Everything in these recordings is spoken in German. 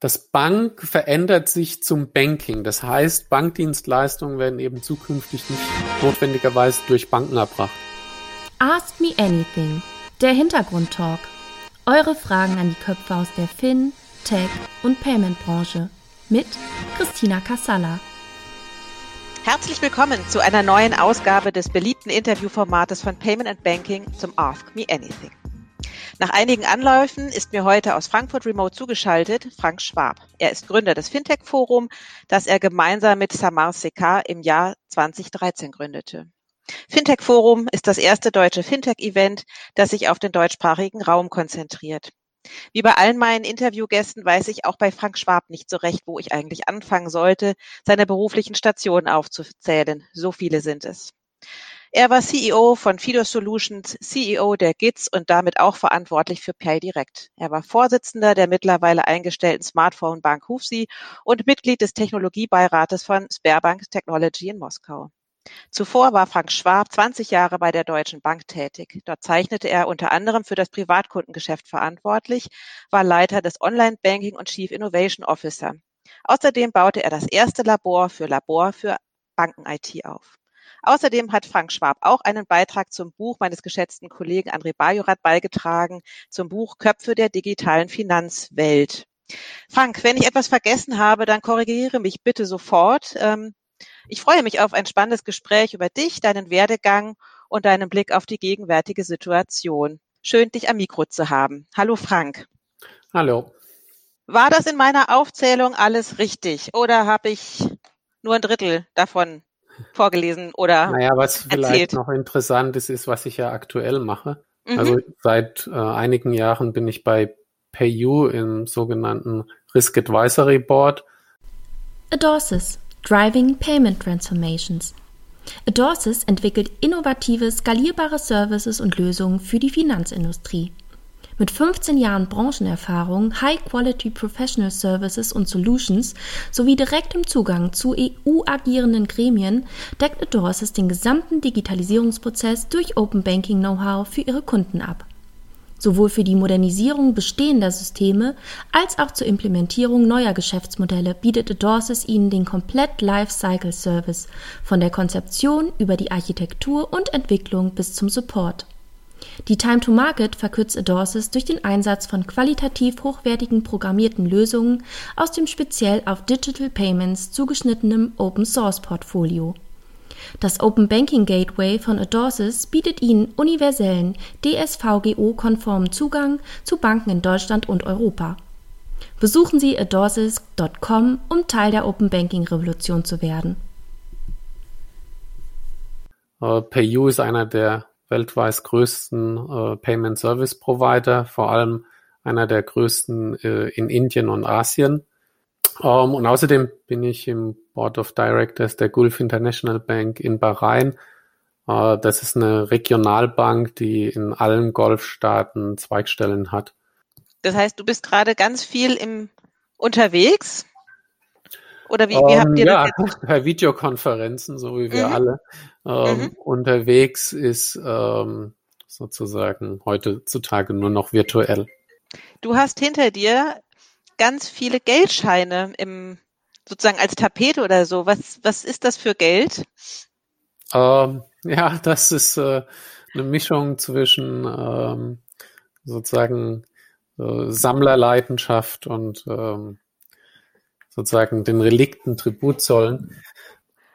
Das Bank verändert sich zum Banking. Das heißt, Bankdienstleistungen werden eben zukünftig nicht notwendigerweise durch Banken erbracht. Ask Me Anything, der Hintergrundtalk. Eure Fragen an die Köpfe aus der Fin, Tech und Payment-Branche mit Christina Kassala. Herzlich willkommen zu einer neuen Ausgabe des beliebten Interviewformates von Payment and Banking zum Ask Me Anything. Nach einigen Anläufen ist mir heute aus Frankfurt Remote zugeschaltet Frank Schwab. Er ist Gründer des Fintech Forum, das er gemeinsam mit Samar Sekar im Jahr 2013 gründete. Fintech Forum ist das erste deutsche Fintech-Event, das sich auf den deutschsprachigen Raum konzentriert. Wie bei allen meinen Interviewgästen weiß ich auch bei Frank Schwab nicht so recht, wo ich eigentlich anfangen sollte, seine beruflichen Stationen aufzuzählen. So viele sind es. Er war CEO von Fido Solutions, CEO der GITS und damit auch verantwortlich für PayDirect. Er war Vorsitzender der mittlerweile eingestellten Smartphone-Bank Hufsi und Mitglied des Technologiebeirates von Sberbank Technology in Moskau. Zuvor war Frank Schwab 20 Jahre bei der Deutschen Bank tätig. Dort zeichnete er unter anderem für das Privatkundengeschäft verantwortlich, war Leiter des Online-Banking und Chief Innovation Officer. Außerdem baute er das erste Labor für Labor für Banken-IT auf. Außerdem hat Frank Schwab auch einen Beitrag zum Buch meines geschätzten Kollegen André Bajorat beigetragen, zum Buch Köpfe der digitalen Finanzwelt. Frank, wenn ich etwas vergessen habe, dann korrigiere mich bitte sofort. Ähm, ich freue mich auf ein spannendes Gespräch über dich, deinen Werdegang und deinen Blick auf die gegenwärtige Situation. Schön, dich am Mikro zu haben. Hallo Frank. Hallo. War das in meiner Aufzählung alles richtig oder habe ich nur ein Drittel davon vorgelesen oder Naja, was erzählt. vielleicht noch interessant ist, ist, was ich ja aktuell mache. Mhm. Also seit äh, einigen Jahren bin ich bei PayU im sogenannten Risk Advisory Board. Adorsis, Driving Payment Transformations. Adorsis entwickelt innovative, skalierbare Services und Lösungen für die Finanzindustrie. Mit 15 Jahren Branchenerfahrung, High-Quality Professional Services und Solutions sowie direktem Zugang zu EU-agierenden Gremien deckt Adorsis den gesamten Digitalisierungsprozess durch Open Banking Know-how für ihre Kunden ab. Sowohl für die Modernisierung bestehender Systeme als auch zur Implementierung neuer Geschäftsmodelle bietet Adorsis ihnen den komplett Lifecycle Service von der Konzeption über die Architektur und Entwicklung bis zum Support. Die Time to Market verkürzt Adorsis durch den Einsatz von qualitativ hochwertigen programmierten Lösungen aus dem speziell auf Digital Payments zugeschnittenen Open Source Portfolio. Das Open Banking Gateway von Adorsis bietet Ihnen universellen, DSVGO-konformen Zugang zu Banken in Deutschland und Europa. Besuchen Sie adorsis.com, um Teil der Open Banking Revolution zu werden. Äh, PayU ist einer der weltweit größten äh, Payment Service Provider, vor allem einer der größten äh, in Indien und Asien. Ähm, und außerdem bin ich im Board of Directors der Gulf International Bank in Bahrain. Äh, das ist eine Regionalbank, die in allen Golfstaaten Zweigstellen hat. Das heißt, du bist gerade ganz viel im unterwegs? Oder wie, wie Ähm, habt ihr ja, das jetzt? per Videokonferenzen, so wie wir Mhm. alle. Ähm, Mhm. Unterwegs ist ähm, sozusagen heutzutage nur noch virtuell. Du hast hinter dir ganz viele Geldscheine im sozusagen als Tapete oder so. Was, was ist das für Geld? Ähm, ja, das ist äh, eine Mischung zwischen ähm, sozusagen äh, Sammlerleidenschaft und ähm, sozusagen den Relikten Tribut zollen.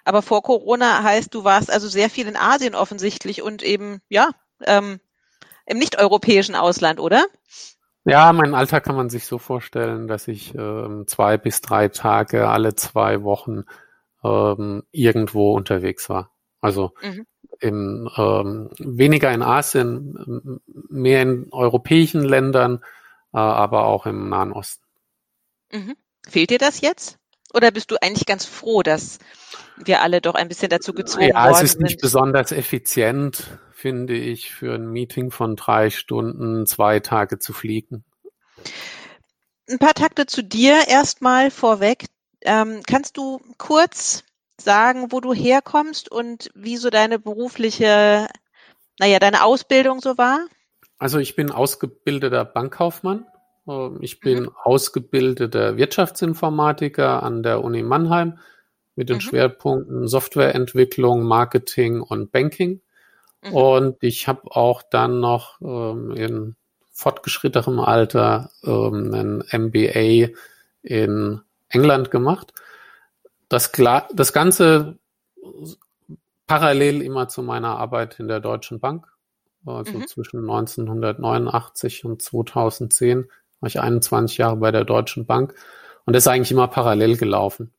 Aber vor Corona heißt, du warst also sehr viel in Asien offensichtlich und eben, ja, ähm, im nicht-europäischen Ausland, oder? Ja, mein Alltag kann man sich so vorstellen, dass ich ähm, zwei bis drei Tage alle zwei Wochen ähm, irgendwo unterwegs war. Also Mhm. im, ähm, weniger in Asien, mehr in europäischen Ländern, äh, aber auch im Nahen Osten. Mhm. Fehlt dir das jetzt? Oder bist du eigentlich ganz froh, dass wir alle doch ein bisschen dazu gezwungen Ja, es worden ist nicht sind? besonders effizient, finde ich, für ein Meeting von drei Stunden zwei Tage zu fliegen. Ein paar Takte zu dir erstmal vorweg. Ähm, kannst du kurz sagen, wo du herkommst und wie so deine berufliche, naja, deine Ausbildung so war? Also ich bin ausgebildeter Bankkaufmann ich bin mhm. ausgebildeter Wirtschaftsinformatiker an der Uni Mannheim mit den mhm. Schwerpunkten Softwareentwicklung, Marketing und Banking. Mhm. Und ich habe auch dann noch ähm, in fortgeschrittenem Alter ähm, ein MBA in England gemacht. Das, das Ganze parallel immer zu meiner Arbeit in der Deutschen Bank. Also mhm. zwischen 1989 und 2010 war ich 21 Jahre bei der Deutschen Bank und das ist eigentlich immer parallel gelaufen.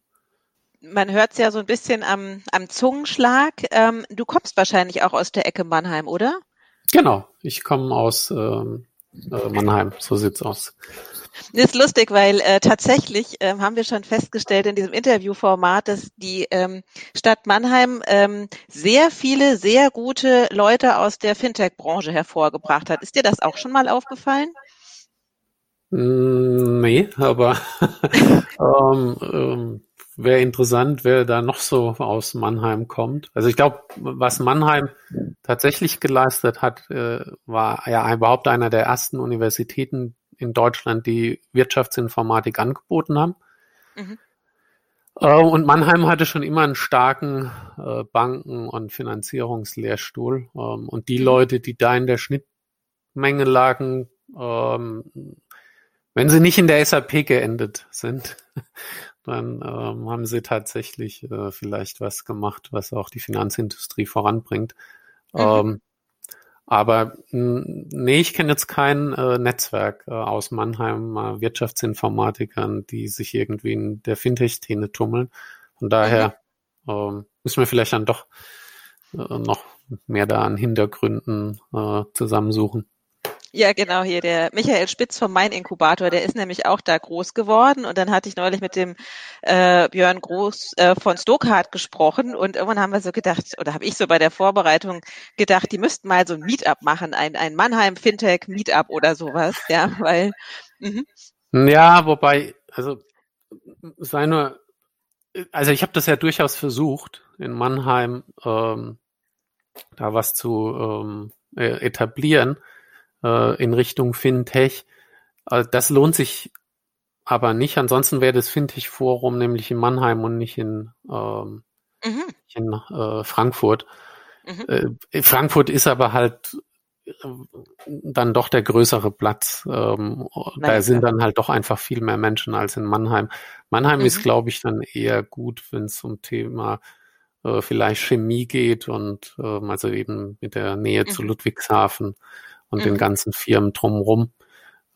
Man hört es ja so ein bisschen am, am Zungenschlag. Ähm, du kommst wahrscheinlich auch aus der Ecke Mannheim, oder? Genau, ich komme aus ähm, äh, Mannheim, so sieht's aus. Das ist lustig, weil äh, tatsächlich ähm, haben wir schon festgestellt in diesem Interviewformat, dass die ähm, Stadt Mannheim ähm, sehr viele, sehr gute Leute aus der Fintech-Branche hervorgebracht hat. Ist dir das auch schon mal aufgefallen? Mm, nee, aber ähm, ähm, wäre interessant, wer da noch so aus Mannheim kommt. Also ich glaube, was Mannheim tatsächlich geleistet hat, äh, war ja überhaupt einer der ersten Universitäten in Deutschland, die Wirtschaftsinformatik angeboten haben. Mhm. Äh, und Mannheim hatte schon immer einen starken äh, Banken- und Finanzierungslehrstuhl. Ähm, und die. Leute, die da in der Schnittmenge lagen, ähm, wenn sie nicht in der SAP geendet sind, dann ähm, haben sie tatsächlich äh, vielleicht was gemacht, was auch die Finanzindustrie voranbringt. Mhm. Ähm, aber nee, ich kenne jetzt kein äh, Netzwerk äh, aus Mannheim, äh, Wirtschaftsinformatikern, die sich irgendwie in der Fintech-Szene tummeln. Von daher mhm. ähm, müssen wir vielleicht dann doch äh, noch mehr da an Hintergründen äh, zusammensuchen. Ja, genau, hier der Michael Spitz vom Mein Inkubator, der ist nämlich auch da groß geworden. Und dann hatte ich neulich mit dem äh, Björn Groß äh, von Stokart gesprochen. Und irgendwann haben wir so gedacht, oder habe ich so bei der Vorbereitung gedacht, die müssten mal so ein Meetup machen, ein, ein Mannheim Fintech Meetup oder sowas, ja, weil mhm. Ja, wobei, also sei nur, also ich habe das ja durchaus versucht, in Mannheim ähm, da was zu ähm, äh, etablieren äh, in Richtung Fintech. Äh, das lohnt sich aber nicht. Ansonsten wäre das Fintech-Forum nämlich in Mannheim und nicht in, ähm, mhm. in äh, Frankfurt. Mhm. Äh, Frankfurt ist aber halt äh, dann doch der größere Platz. Ähm, da sind dann halt doch einfach viel mehr Menschen als in Mannheim. Mannheim mhm. ist, glaube ich, dann eher gut, wenn es um Thema äh, vielleicht Chemie geht und ähm, also eben mit der Nähe zu mhm. Ludwigshafen und mhm. den ganzen Firmen drumherum.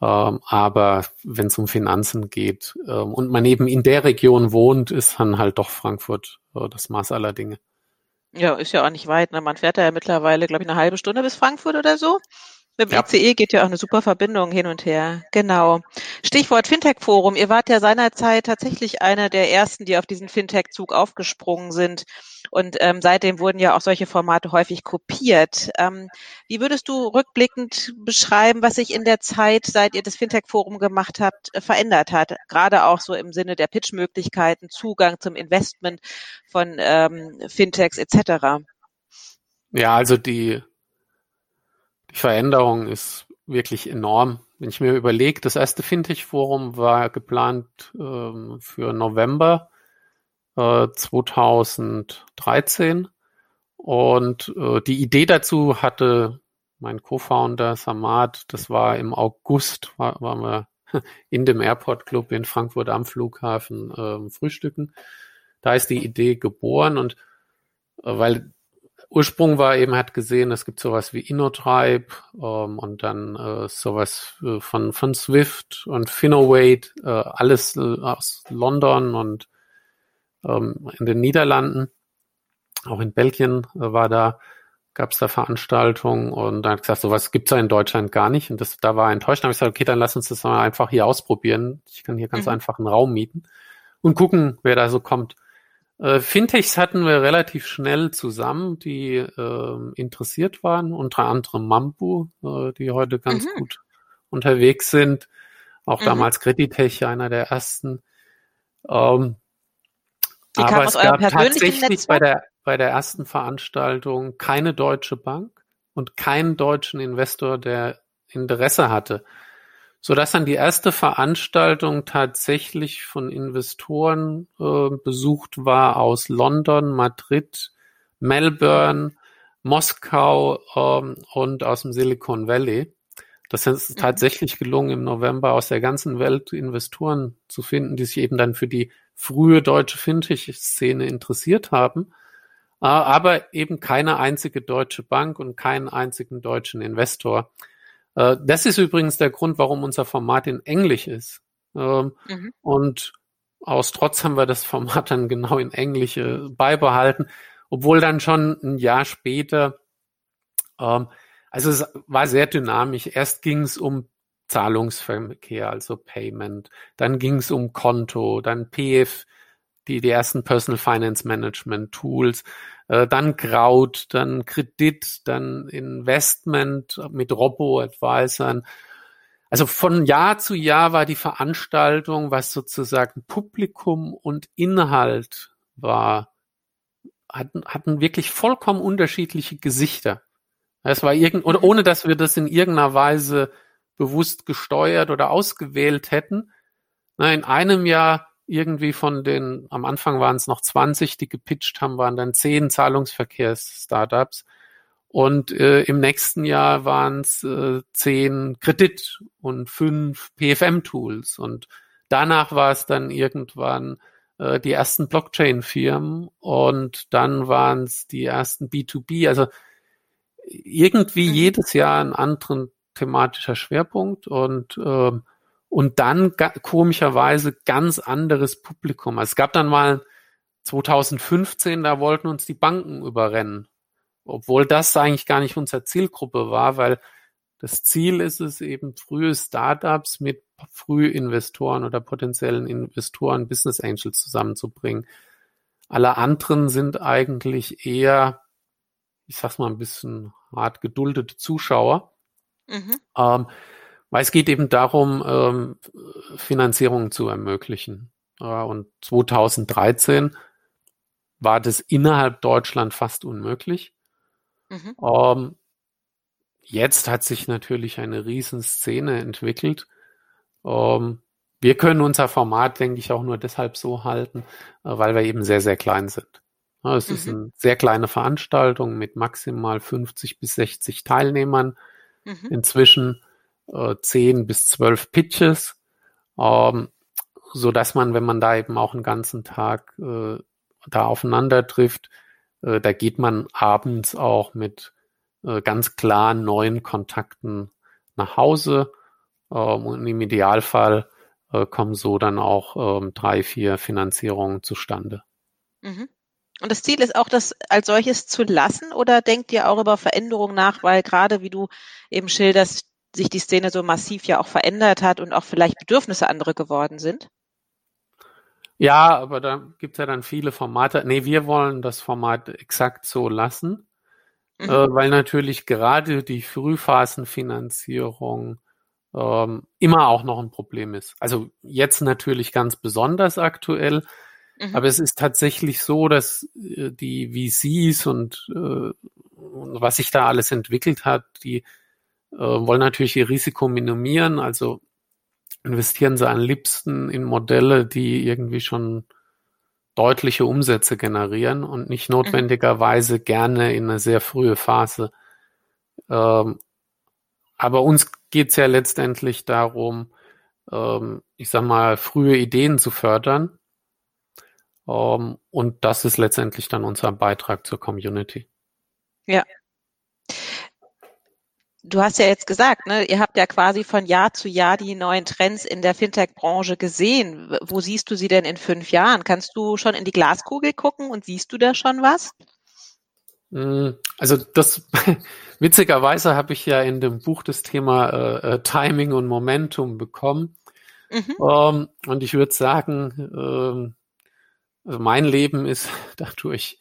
Ähm, aber wenn es um Finanzen geht ähm, und man eben in der Region wohnt, ist dann halt doch Frankfurt äh, das Maß aller Dinge. Ja, ist ja auch nicht weit. Ne? Man fährt da ja mittlerweile, glaube ich, eine halbe Stunde bis Frankfurt oder so. Mit dem ja. ICE geht ja auch eine super Verbindung hin und her. Genau. Stichwort Fintech-Forum. Ihr wart ja seinerzeit tatsächlich einer der ersten, die auf diesen Fintech-Zug aufgesprungen sind. Und ähm, seitdem wurden ja auch solche Formate häufig kopiert. Ähm, wie würdest du rückblickend beschreiben, was sich in der Zeit, seit ihr das Fintech-Forum gemacht habt, äh, verändert hat? Gerade auch so im Sinne der Pitch-Möglichkeiten, Zugang zum Investment von ähm, Fintechs etc. Ja, also die die Veränderung ist wirklich enorm. Wenn ich mir überlege, das erste Fintech-Forum war geplant ähm, für November äh, 2013 und äh, die Idee dazu hatte mein Co-Founder Samad, das war im August, war, waren wir in dem Airport Club in Frankfurt am Flughafen äh, frühstücken. Da ist die Idee geboren und äh, weil Ursprung war eben, hat gesehen, es gibt sowas wie InnoTribe ähm, und dann äh, sowas äh, von, von Swift und Finnowate, äh, alles äh, aus London und ähm, in den Niederlanden, auch in Belgien äh, war da, gab es da Veranstaltungen und dann hat gesagt, sowas gibt's ja in Deutschland gar nicht und das, da war enttäuscht. Dann habe ich gesagt, okay, dann lass uns das mal einfach hier ausprobieren. Ich kann hier ganz mhm. einfach einen Raum mieten und gucken, wer da so kommt. Äh, Fintechs hatten wir relativ schnell zusammen, die äh, interessiert waren, unter anderem Mampu, äh, die heute ganz mhm. gut unterwegs sind. Auch mhm. damals Creditech, einer der ersten. Ähm, die aber es gab tatsächlich bei der, bei der ersten Veranstaltung keine deutsche Bank und keinen deutschen Investor, der Interesse hatte. So dass dann die erste Veranstaltung tatsächlich von Investoren äh, besucht war aus London, Madrid, Melbourne, Moskau ähm, und aus dem Silicon Valley. Das ist mhm. tatsächlich gelungen, im November aus der ganzen Welt Investoren zu finden, die sich eben dann für die frühe deutsche Fintech-Szene interessiert haben, äh, aber eben keine einzige deutsche Bank und keinen einzigen deutschen Investor. Äh, das ist übrigens der Grund, warum unser Format in Englisch ist. Ähm, mhm. Und aus Trotz haben wir das Format dann genau in Englisch äh, beibehalten, obwohl dann schon ein Jahr später, ähm, also es war sehr dynamisch. Erst ging es um Zahlungsverkehr, also Payment. Dann ging es um Konto, dann PF, die, die ersten Personal Finance Management Tools, äh, dann Kraut, dann Kredit, dann Investment mit Robo-Advisern. Also von Jahr zu Jahr war die Veranstaltung, was sozusagen Publikum und Inhalt war, hatten, hatten wirklich vollkommen unterschiedliche Gesichter. Es war irgend, oder ohne dass wir das in irgendeiner Weise bewusst gesteuert oder ausgewählt hätten. in einem Jahr irgendwie von den, am Anfang waren es noch 20, die gepitcht haben, waren dann 10 Zahlungsverkehrs-Startups. Und äh, im nächsten Jahr waren es äh, 10 Kredit und 5 PFM-Tools. Und danach war es dann irgendwann äh, die ersten Blockchain-Firmen und dann waren es die ersten B2B. Also irgendwie mhm. jedes Jahr einen anderen thematischer Schwerpunkt und ähm, und dann komischerweise ganz anderes Publikum. Also es gab dann mal 2015, da wollten uns die Banken überrennen, obwohl das eigentlich gar nicht unsere Zielgruppe war, weil das Ziel ist es eben frühe Startups mit Frühinvestoren oder potenziellen Investoren, Business Angels zusammenzubringen. Alle anderen sind eigentlich eher, ich sag's mal ein bisschen hart geduldete Zuschauer. Mhm. Ähm, weil es geht eben darum, ähm, Finanzierung zu ermöglichen. Ja, und 2013 war das innerhalb Deutschland fast unmöglich. Mhm. Ähm, jetzt hat sich natürlich eine Riesenszene entwickelt. Ähm, wir können unser Format, denke ich, auch nur deshalb so halten, äh, weil wir eben sehr, sehr klein sind. Ja, es mhm. ist eine sehr kleine Veranstaltung mit maximal 50 bis 60 Teilnehmern. Mhm. Inzwischen äh, 10 bis 12 Pitches, ähm, so dass man, wenn man da eben auch einen ganzen Tag äh, da aufeinander trifft, äh, da geht man abends auch mit äh, ganz klaren neuen Kontakten nach Hause ähm, und im Idealfall äh, kommen so dann auch ähm, drei, vier Finanzierungen zustande. Mhm. Und das Ziel ist auch, das als solches zu lassen oder denkt ihr auch über Veränderungen nach, weil gerade wie du eben schilderst, sich die Szene so massiv ja auch verändert hat und auch vielleicht Bedürfnisse andere geworden sind? Ja, aber da gibt es ja dann viele Formate. Nee, wir wollen das Format exakt so lassen, mhm. äh, weil natürlich gerade die Frühphasenfinanzierung ähm, immer auch noch ein Problem ist. Also jetzt natürlich ganz besonders aktuell, mhm. aber es ist tatsächlich so, dass äh, die VCs und, äh, und was sich da alles entwickelt hat, die äh, wollen natürlich ihr Risiko minimieren, also investieren sie am liebsten in Modelle, die irgendwie schon deutliche Umsätze generieren und nicht mhm. notwendigerweise gerne in eine sehr frühe Phase. Ähm, aber uns geht es ja letztendlich darum, ähm, ich sag mal, frühe Ideen zu fördern. Ähm, und das ist letztendlich dann unser Beitrag zur Community. Ja, Du hast ja jetzt gesagt, ne, ihr habt ja quasi von Jahr zu Jahr die neuen Trends in der Fintech-Branche gesehen. Wo siehst du sie denn in fünf Jahren? Kannst du schon in die Glaskugel gucken und siehst du da schon was? Hm, also das witzigerweise habe ich ja in dem Buch das Thema äh, äh Timing und Momentum bekommen. Mhm. Ähm, und ich würde sagen, ähm, also mein Leben ist dadurch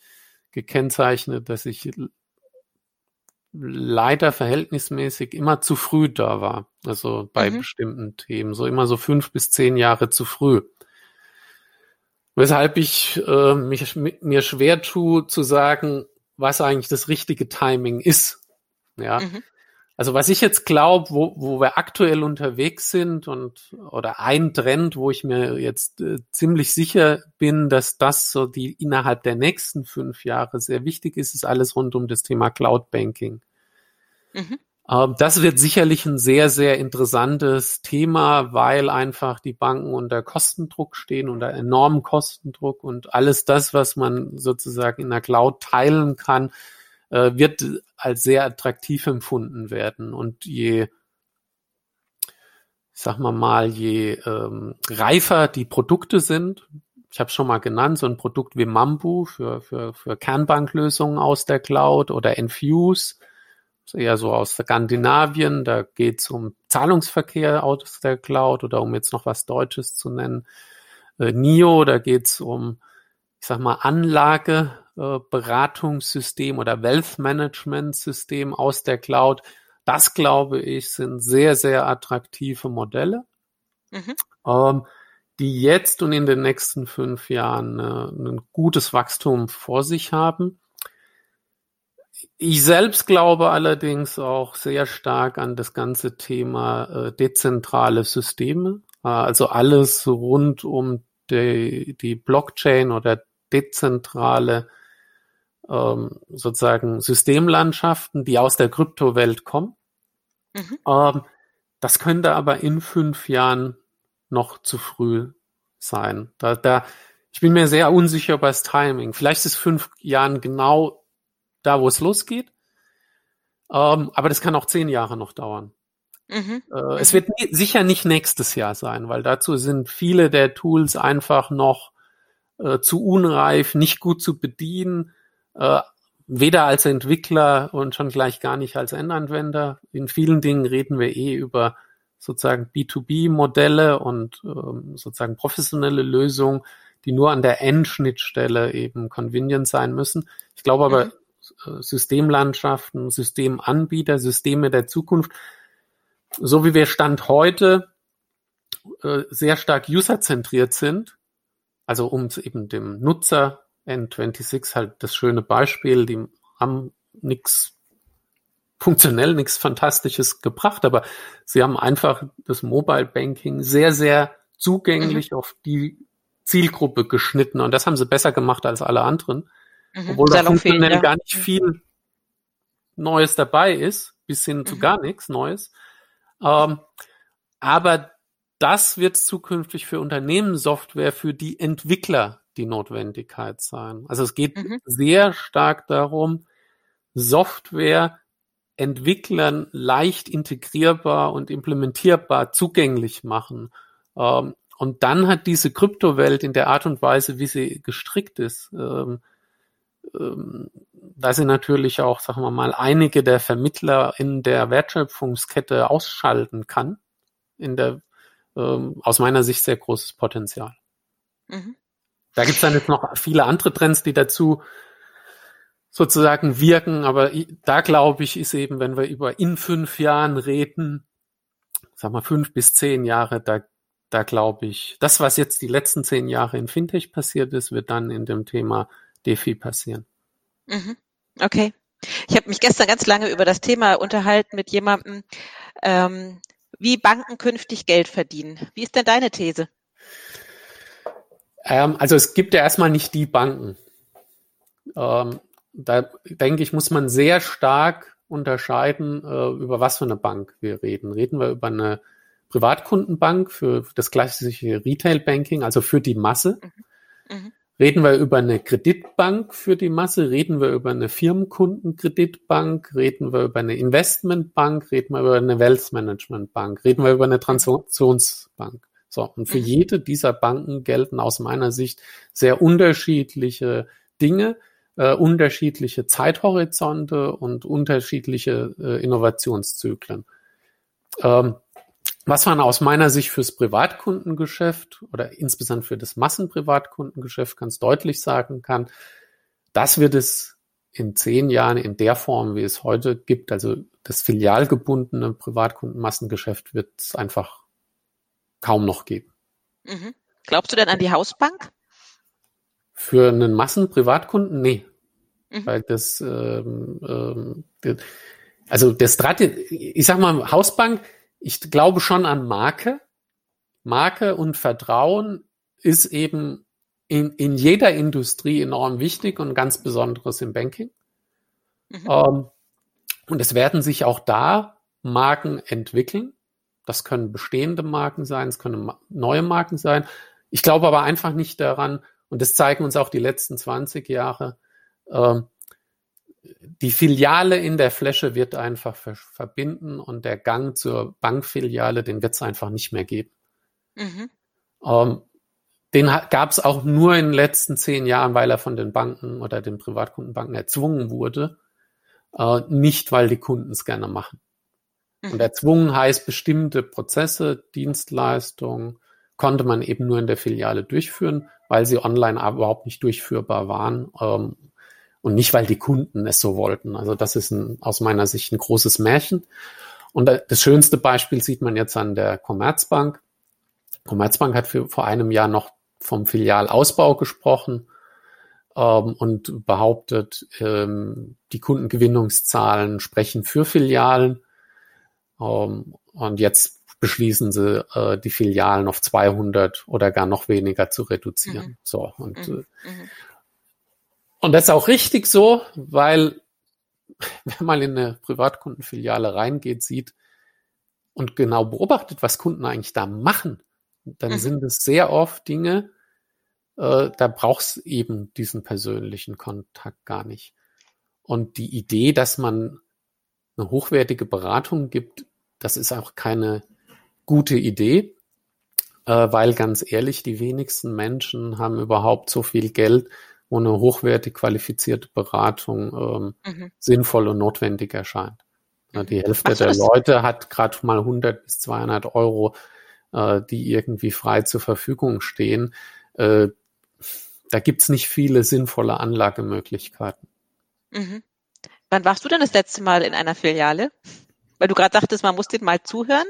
gekennzeichnet, dass ich leider verhältnismäßig immer zu früh da war. Also bei mhm. bestimmten Themen. So immer so fünf bis zehn Jahre zu früh. Weshalb ich äh, mich, mir schwer tue zu sagen, was eigentlich das richtige Timing ist. Ja. Mhm. also was ich jetzt glaube, wo, wo wir aktuell unterwegs sind und oder ein Trend, wo ich mir jetzt äh, ziemlich sicher bin, dass das so die innerhalb der nächsten fünf Jahre sehr wichtig ist, ist alles rund um das Thema Cloud Banking. Mhm. Ähm, das wird sicherlich ein sehr, sehr interessantes Thema, weil einfach die Banken unter Kostendruck stehen, unter enormem Kostendruck und alles das, was man sozusagen in der Cloud teilen kann, äh, wird als sehr attraktiv empfunden werden. Und je, sag mal mal, je ähm, reifer die Produkte sind, ich habe schon mal genannt, so ein Produkt wie Mambu für, für, für Kernbanklösungen aus der Cloud oder Enfuse, eher so aus Skandinavien, da geht es um Zahlungsverkehr aus der Cloud oder um jetzt noch was Deutsches zu nennen. Äh, NIO, da geht es um, ich sag mal, Anlageberatungssystem äh, oder Wealth Management System aus der Cloud. Das, glaube ich, sind sehr, sehr attraktive Modelle, mhm. ähm, die jetzt und in den nächsten fünf Jahren äh, ein gutes Wachstum vor sich haben. Ich selbst glaube allerdings auch sehr stark an das ganze Thema äh, dezentrale Systeme, äh, also alles rund um die, die Blockchain oder dezentrale ähm, sozusagen Systemlandschaften, die aus der Kryptowelt kommen. Mhm. Ähm, das könnte aber in fünf Jahren noch zu früh sein. Da, da, ich bin mir sehr unsicher über das Timing. Vielleicht ist fünf Jahren genau da, wo es losgeht. Ähm, aber das kann auch zehn Jahre noch dauern. Mhm. Äh, es wird nie, sicher nicht nächstes Jahr sein, weil dazu sind viele der Tools einfach noch äh, zu unreif, nicht gut zu bedienen, äh, weder als Entwickler und schon gleich gar nicht als Endanwender. In vielen Dingen reden wir eh über sozusagen B2B-Modelle und ähm, sozusagen professionelle Lösungen, die nur an der Endschnittstelle eben convenient sein müssen. Ich glaube aber, mhm. Äh, Systemlandschaften, Systemanbieter, Systeme der Zukunft, so wie wir Stand heute äh, sehr stark userzentriert sind, also um eben dem Nutzer N26 halt das schöne Beispiel, die haben nichts funktionell, nichts Fantastisches gebracht, aber sie haben einfach das Mobile Banking sehr, sehr zugänglich mhm. auf die Zielgruppe geschnitten und das haben sie besser gemacht als alle anderen. Mhm. Obwohl da funktionell ja. gar nicht viel Neues dabei ist, bis hin zu mhm. gar nichts Neues. Ähm, aber das wird zukünftig für Unternehmenssoftware, für die Entwickler die Notwendigkeit sein. Also es geht mhm. sehr stark darum, Software Entwicklern leicht integrierbar und implementierbar zugänglich machen. Ähm, und dann hat diese Kryptowelt in der Art und Weise, wie sie gestrickt ist, ähm, ähm, da sie natürlich auch, sagen wir mal, einige der Vermittler in der Wertschöpfungskette ausschalten kann, in der ähm, aus meiner Sicht sehr großes Potenzial. Mhm. Da gibt es dann jetzt noch viele andere Trends, die dazu sozusagen wirken, aber da glaube ich, ist eben, wenn wir über in fünf Jahren reden, sag mal fünf bis zehn Jahre, da, da glaube ich, das, was jetzt die letzten zehn Jahre in Fintech passiert ist, wird dann in dem Thema DeFi passieren. Mhm. Okay. Ich habe mich gestern ganz lange über das Thema unterhalten mit jemandem, ähm, wie Banken künftig Geld verdienen. Wie ist denn deine These? Ähm, also es gibt ja erstmal nicht die Banken. Ähm, da denke ich, muss man sehr stark unterscheiden, äh, über was für eine Bank wir reden. Reden wir über eine Privatkundenbank für das klassische Retail Banking, also für die Masse? Mhm. Mhm. Reden wir über eine Kreditbank für die Masse? Reden wir über eine Firmenkundenkreditbank? Reden wir über eine Investmentbank? Reden wir über eine Wealth Management Bank? Reden wir über eine Transaktionsbank? So. Und für mhm. jede dieser Banken gelten aus meiner Sicht sehr unterschiedliche Dinge, äh, unterschiedliche Zeithorizonte und unterschiedliche äh, Innovationszyklen. Ähm, was man aus meiner Sicht fürs Privatkundengeschäft oder insbesondere für das Massenprivatkundengeschäft ganz deutlich sagen kann, das wird es in zehn Jahren in der Form, wie es heute gibt, also das filialgebundene Privatkundenmassengeschäft wird es einfach kaum noch geben. Mhm. Glaubst du denn an die Hausbank? Für einen Massenprivatkunden? Nee. Mhm. Weil das, ähm, ähm, also der Strategie, ich sag mal, Hausbank, ich glaube schon an Marke. Marke und Vertrauen ist eben in, in jeder Industrie enorm wichtig und ganz besonderes im Banking. Mhm. Ähm, und es werden sich auch da Marken entwickeln. Das können bestehende Marken sein, es können neue Marken sein. Ich glaube aber einfach nicht daran, und das zeigen uns auch die letzten 20 Jahre, ähm, die Filiale in der Fläche wird einfach verbinden und der Gang zur Bankfiliale, den wird es einfach nicht mehr geben. Mhm. Ähm, den gab es auch nur in den letzten zehn Jahren, weil er von den Banken oder den Privatkundenbanken erzwungen wurde, äh, nicht weil die Kunden es gerne machen. Mhm. Und erzwungen heißt bestimmte Prozesse, Dienstleistungen, konnte man eben nur in der Filiale durchführen, weil sie online überhaupt nicht durchführbar waren ähm, und nicht, weil die Kunden es so wollten. Also das ist ein, aus meiner Sicht ein großes Märchen. Und das schönste Beispiel sieht man jetzt an der Commerzbank. Commerzbank hat für, vor einem Jahr noch vom Filialausbau gesprochen ähm, und behauptet, ähm, die Kundengewinnungszahlen sprechen für Filialen. Ähm, und jetzt beschließen sie, äh, die Filialen auf 200 oder gar noch weniger zu reduzieren. Mhm. So und mhm. Äh, mhm. Und das ist auch richtig so, weil wenn man in eine Privatkundenfiliale reingeht, sieht und genau beobachtet, was Kunden eigentlich da machen, dann mhm. sind es sehr oft Dinge, äh, da brauchst eben diesen persönlichen Kontakt gar nicht. Und die Idee, dass man eine hochwertige Beratung gibt, das ist auch keine gute Idee, äh, weil ganz ehrlich, die wenigsten Menschen haben überhaupt so viel Geld, wo eine hochwertig qualifizierte Beratung ähm, mhm. sinnvoll und notwendig erscheint. Mhm. Die Hälfte der Leute hat gerade mal 100 bis 200 Euro äh, die irgendwie frei zur Verfügung stehen. Äh, da gibt's nicht viele sinnvolle Anlagemöglichkeiten. Mhm. Wann warst du denn das letzte Mal in einer Filiale? Weil du gerade sagtest, man muss dir mal zuhören.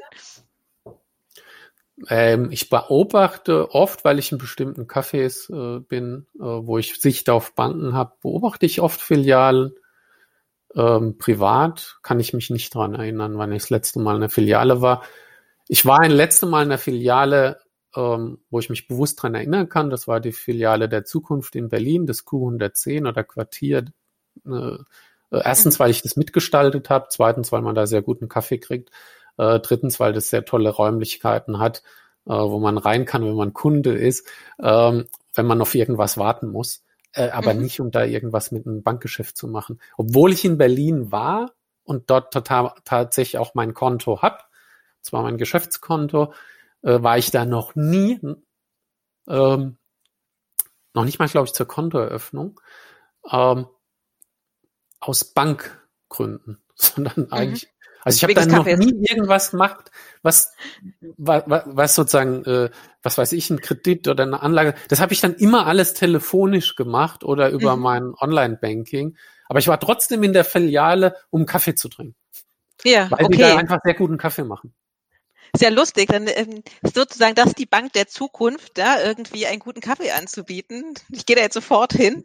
Ähm, ich beobachte oft, weil ich in bestimmten Cafés äh, bin, äh, wo ich Sicht auf Banken habe, beobachte ich oft Filialen. Ähm, privat kann ich mich nicht dran erinnern, wann ich das letzte Mal in einer Filiale war. Ich war ein letztes Mal in der Filiale, ähm, wo ich mich bewusst dran erinnern kann. Das war die Filiale der Zukunft in Berlin, das Q110 oder Quartier. Äh, erstens, weil ich das mitgestaltet habe. Zweitens, weil man da sehr guten Kaffee kriegt. Äh, drittens, weil das sehr tolle Räumlichkeiten hat, äh, wo man rein kann, wenn man Kunde ist, ähm, wenn man auf irgendwas warten muss. Äh, aber mhm. nicht, um da irgendwas mit einem Bankgeschäft zu machen. Obwohl ich in Berlin war und dort total, tatsächlich auch mein Konto hab, zwar mein Geschäftskonto, äh, war ich da noch nie, ähm, noch nicht mal, glaube ich, zur Kontoeröffnung, ähm, aus Bankgründen, sondern mhm. eigentlich, also ich habe da noch nie irgendwas gemacht, was, was, was sozusagen, äh, was weiß ich, ein Kredit oder eine Anlage, das habe ich dann immer alles telefonisch gemacht oder über mhm. mein Online-Banking. Aber ich war trotzdem in der Filiale, um Kaffee zu trinken. Ja, weil okay. die da einfach sehr guten Kaffee machen. Sehr lustig, dann ähm, sozusagen das ist die Bank der Zukunft, da irgendwie einen guten Kaffee anzubieten. Ich gehe da jetzt sofort hin.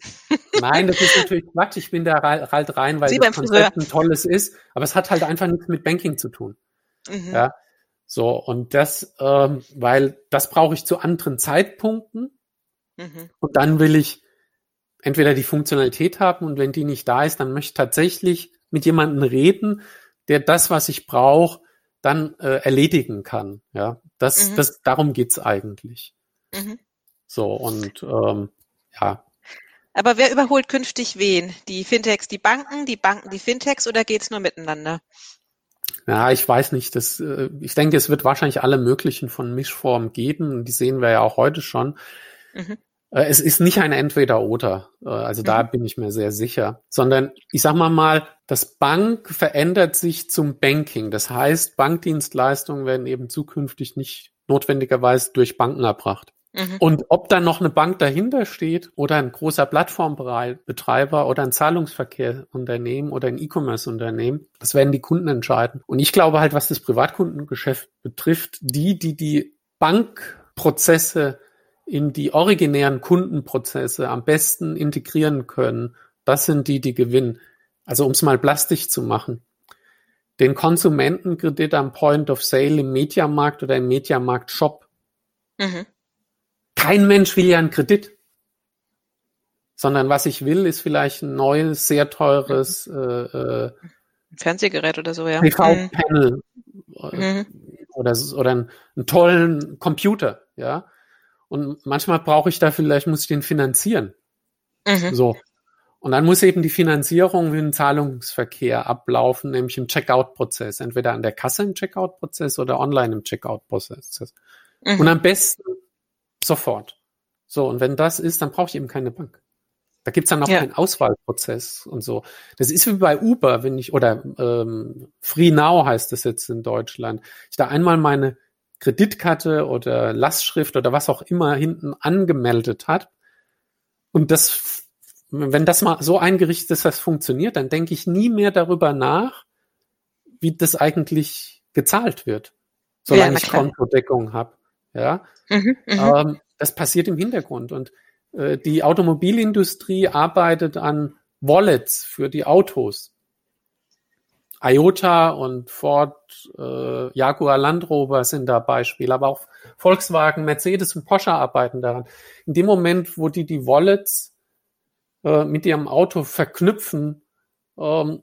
Nein, das ist natürlich Quatsch. Ich bin da halt rein, weil Sie das Konzept ein tolles ist, aber es hat halt einfach nichts mit Banking zu tun. Mhm. Ja, so und das, ähm, weil das brauche ich zu anderen Zeitpunkten mhm. und dann will ich entweder die Funktionalität haben und wenn die nicht da ist, dann möchte ich tatsächlich mit jemandem reden, der das, was ich brauche, dann äh, erledigen kann. Ja, das, mhm. das, darum geht's eigentlich. Mhm. So und ähm, ja. Aber wer überholt künftig wen? Die Fintechs, die Banken, die Banken, die Fintechs oder geht's nur miteinander? Ja, ich weiß nicht. Das, äh, ich denke, es wird wahrscheinlich alle möglichen von Mischformen geben. Die sehen wir ja auch heute schon. Mhm. Äh, es ist nicht ein Entweder-Oder, äh, also da mhm. bin ich mir sehr sicher, sondern ich sag mal mal, das Bank verändert sich zum Banking. Das heißt, Bankdienstleistungen werden eben zukünftig nicht notwendigerweise durch Banken erbracht. Mhm. Und ob dann noch eine Bank dahinter steht oder ein großer Plattformbetreiber oder ein Zahlungsverkehrsunternehmen oder ein E-Commerce-Unternehmen, das werden die Kunden entscheiden. Und ich glaube halt, was das Privatkundengeschäft betrifft, die, die die Bankprozesse in die originären Kundenprozesse am besten integrieren können, das sind die, die gewinnen. Also um es mal plastisch zu machen. den Konsumentenkredit am Point of Sale im Mediamarkt oder im Mediamarkt Shop. Mhm. Kein Mensch will ja einen Kredit. Sondern was ich will, ist vielleicht ein neues, sehr teures äh, äh, Fernsehgerät oder so, ja. TV-Panel mhm. mhm. oder, oder einen, einen tollen Computer, ja. Und manchmal brauche ich da vielleicht, muss ich den finanzieren. Mhm. So. Und dann muss eben die Finanzierung ein Zahlungsverkehr ablaufen, nämlich im Checkout-Prozess, entweder an der Kasse im Checkout-Prozess oder online im Checkout-Prozess. Mhm. Und am besten sofort. So, und wenn das ist, dann brauche ich eben keine Bank. Da gibt's dann auch ja. keinen Auswahlprozess und so. Das ist wie bei Uber, wenn ich, oder ähm, Free Now heißt es jetzt in Deutschland. Ich da einmal meine Kreditkarte oder Lastschrift oder was auch immer hinten angemeldet hat und das wenn das mal so eingerichtet ist, dass das funktioniert, dann denke ich nie mehr darüber nach, wie das eigentlich gezahlt wird, solange ja, ich Kontodeckung habe. Ja, mhm, mhm, ähm, das passiert im Hintergrund und äh, die Automobilindustrie arbeitet an Wallets für die Autos. IOTA und Ford, äh, Jaguar Land Rover sind da Beispiele, aber auch Volkswagen, Mercedes und Porsche arbeiten daran. In dem Moment, wo die die Wallets äh, mit ihrem Auto verknüpfen. Ähm,